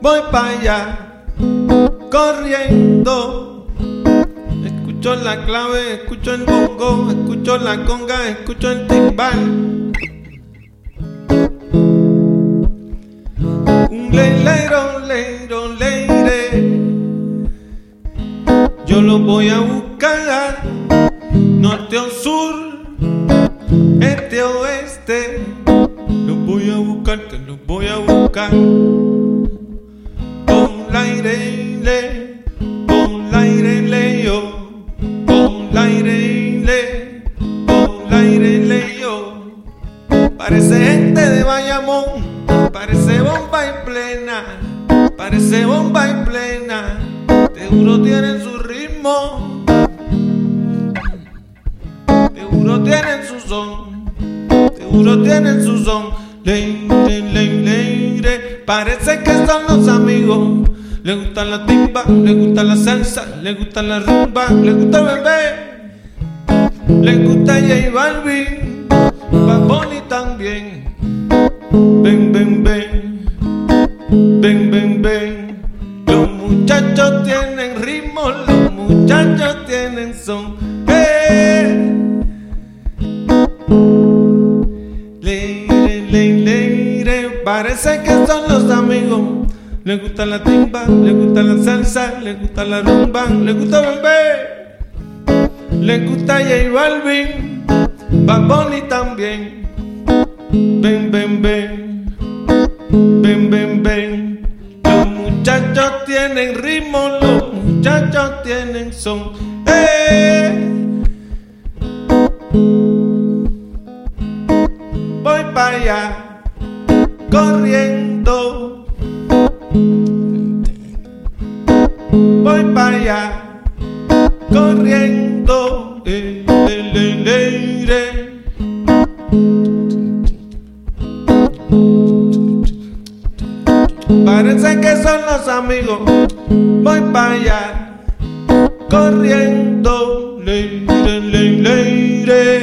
Voy para allá, corriendo. Escucho la clave, escucho el bongo, escucho la conga, escucho el timbal. Un leilero, leiro, leire. Yo lo voy a buscar, norte o sur, este oeste. Lo voy a buscar, te lo voy a buscar. Con la aire, le, con la aire, le, yo. Con la aire, le, con la aire, le, yo. Parece gente de Bayamón, parece bomba en plena, parece bomba en plena. Seguro tienen su ritmo, seguro tienen su son, seguro tienen su son. Leire, leire, leire, parece que son los amigos. Le gusta la timba, le gusta la salsa, le gusta la rumba, le gusta el bebé, le gusta J Balvin, Bad Bunny también. Ven, ven, ven, ven, ven, ven. Los muchachos tienen ritmo, los muchachos tienen son. ¡Eh! Leire, leire, leire, parece que son los amigos. Le gusta la timba, le gusta la salsa, le gusta la rumba, le gusta bebé, le gusta J Balvin, Bad también. Ven, ven, ven, ven, ven, ven. Los muchachos tienen ritmo, los muchachos tienen son. ¡Eh! Voy para allá, corriendo. Voy para allá, corriendo. Eh, le, le, le. Parece que son los amigos. Voy para allá, corriendo. Le, le, le, le.